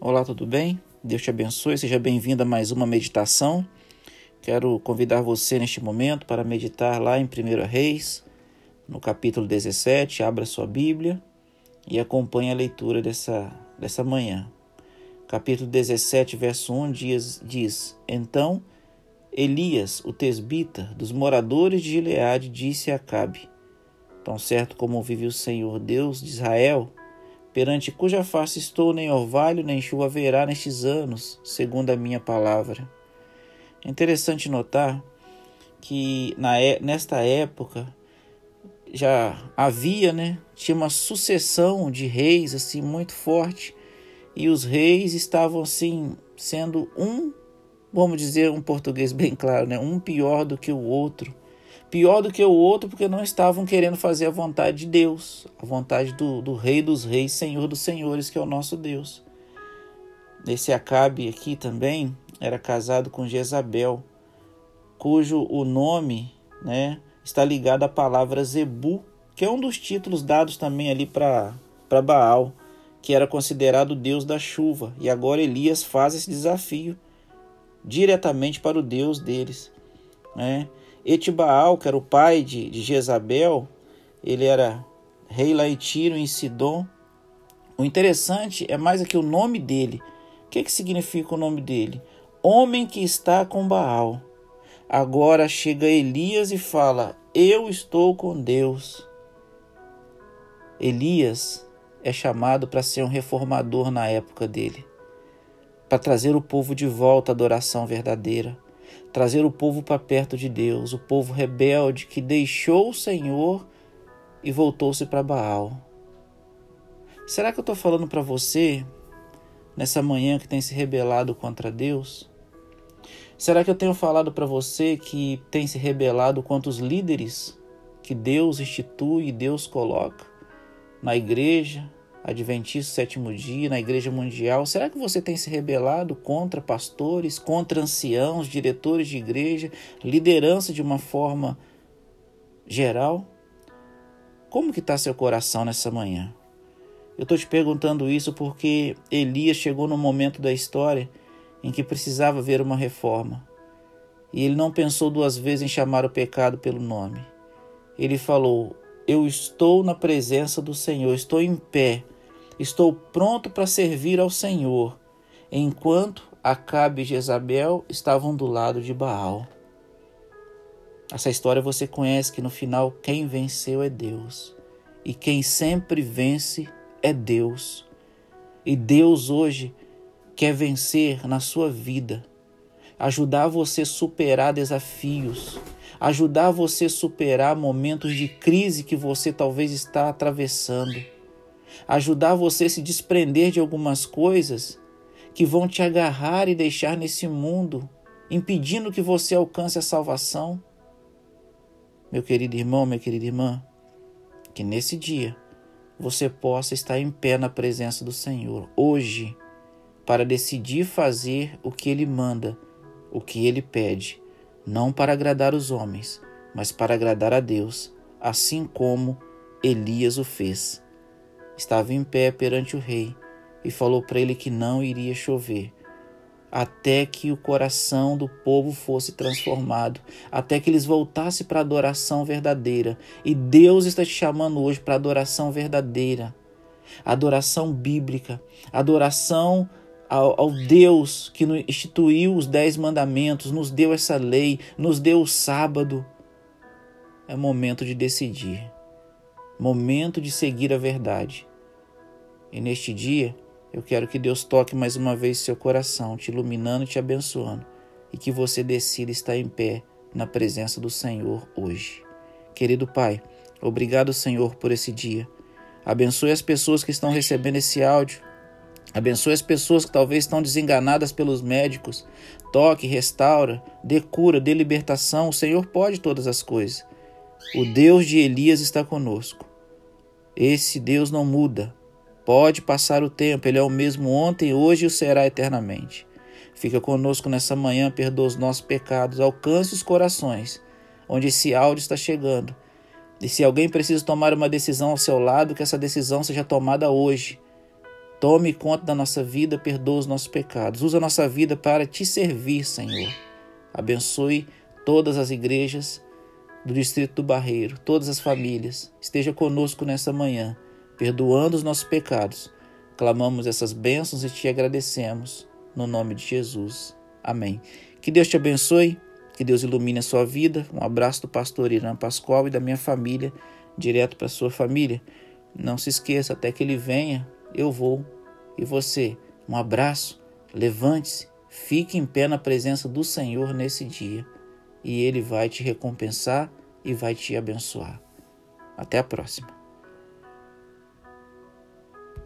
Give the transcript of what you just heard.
Olá, tudo bem? Deus te abençoe, seja bem-vindo a mais uma meditação. Quero convidar você neste momento para meditar lá em 1 Reis, no capítulo 17. Abra sua Bíblia e acompanhe a leitura dessa, dessa manhã. Capítulo 17, verso 1 diz, diz: Então Elias, o tesbita, dos moradores de Gileade, disse a Acabe: Tão certo como vive o Senhor Deus de Israel, perante cuja face estou, nem orvalho nem chuva haverá nestes anos, segundo a minha palavra. É interessante notar que na, nesta época já havia, né, tinha uma sucessão de reis assim muito forte e os reis estavam assim sendo um, vamos dizer um português bem claro, né, um pior do que o outro pior do que o outro porque não estavam querendo fazer a vontade de Deus, a vontade do, do Rei dos Reis, Senhor dos Senhores, que é o nosso Deus. Esse Acabe aqui também era casado com Jezabel, cujo o nome né, está ligado à palavra Zebu, que é um dos títulos dados também ali para Baal, que era considerado o Deus da chuva. E agora Elias faz esse desafio diretamente para o Deus deles. Né? Etibaal, que era o pai de, de Jezabel, ele era rei lá em Sidom. O interessante é mais aqui o nome dele. O que, que significa o nome dele? Homem que está com Baal. Agora chega Elias e fala: Eu estou com Deus. Elias é chamado para ser um reformador na época dele, para trazer o povo de volta à adoração verdadeira trazer o povo para perto de Deus, o povo rebelde que deixou o Senhor e voltou-se para Baal. Será que eu estou falando para você nessa manhã que tem se rebelado contra Deus? Será que eu tenho falado para você que tem se rebelado contra os líderes que Deus institui e Deus coloca na igreja, Adventista sétimo dia, na Igreja Mundial? Será que você tem se rebelado contra pastores, contra anciãos, diretores de igreja, liderança de uma forma geral? Como que está seu coração nessa manhã? Eu estou te perguntando isso porque Elias chegou no momento da história em que precisava ver uma reforma. E ele não pensou duas vezes em chamar o pecado pelo nome. Ele falou: Eu estou na presença do Senhor, estou em pé Estou pronto para servir ao Senhor, enquanto Acabe e Jezabel estavam do lado de Baal. Essa história você conhece que no final quem venceu é Deus. E quem sempre vence é Deus. E Deus hoje quer vencer na sua vida, ajudar você a superar desafios, ajudar você a superar momentos de crise que você talvez está atravessando ajudar você a se desprender de algumas coisas que vão te agarrar e deixar nesse mundo, impedindo que você alcance a salvação. Meu querido irmão, minha querida irmã, que nesse dia você possa estar em pé na presença do Senhor, hoje, para decidir fazer o que Ele manda, o que Ele pede, não para agradar os homens, mas para agradar a Deus, assim como Elias o fez estava em pé perante o rei e falou para ele que não iria chover, até que o coração do povo fosse transformado, até que eles voltassem para a adoração verdadeira. E Deus está te chamando hoje para a adoração verdadeira, adoração bíblica, adoração ao, ao, Deus que instituiu os dez mandamentos, nos deu essa lei, nos deu o sábado. É momento de decidir, momento de seguir a verdade. E neste dia, eu quero que Deus toque mais uma vez seu coração, te iluminando e te abençoando, e que você decida estar em pé na presença do Senhor hoje. Querido Pai, obrigado, Senhor, por esse dia. Abençoe as pessoas que estão recebendo esse áudio. Abençoe as pessoas que talvez estão desenganadas pelos médicos. Toque, restaura, dê cura, dê libertação. O Senhor pode todas as coisas. O Deus de Elias está conosco. Esse Deus não muda. Pode passar o tempo, Ele é o mesmo ontem, hoje e o será eternamente. Fica conosco nessa manhã, perdoa os nossos pecados, alcance os corações onde esse áudio está chegando. E se alguém precisa tomar uma decisão ao seu lado, que essa decisão seja tomada hoje. Tome conta da nossa vida, perdoa os nossos pecados. Usa a nossa vida para te servir, Senhor. Abençoe todas as igrejas do distrito do Barreiro, todas as famílias. Esteja conosco nessa manhã, perdoando os nossos pecados. Clamamos essas bênçãos e te agradecemos. No nome de Jesus. Amém. Que Deus te abençoe, que Deus ilumine a sua vida. Um abraço do pastor Irã Pascoal e da minha família, direto para a sua família. Não se esqueça, até que ele venha, eu vou. E você, um abraço, levante-se, fique em pé na presença do Senhor nesse dia, e ele vai te recompensar e vai te abençoar. Até a próxima.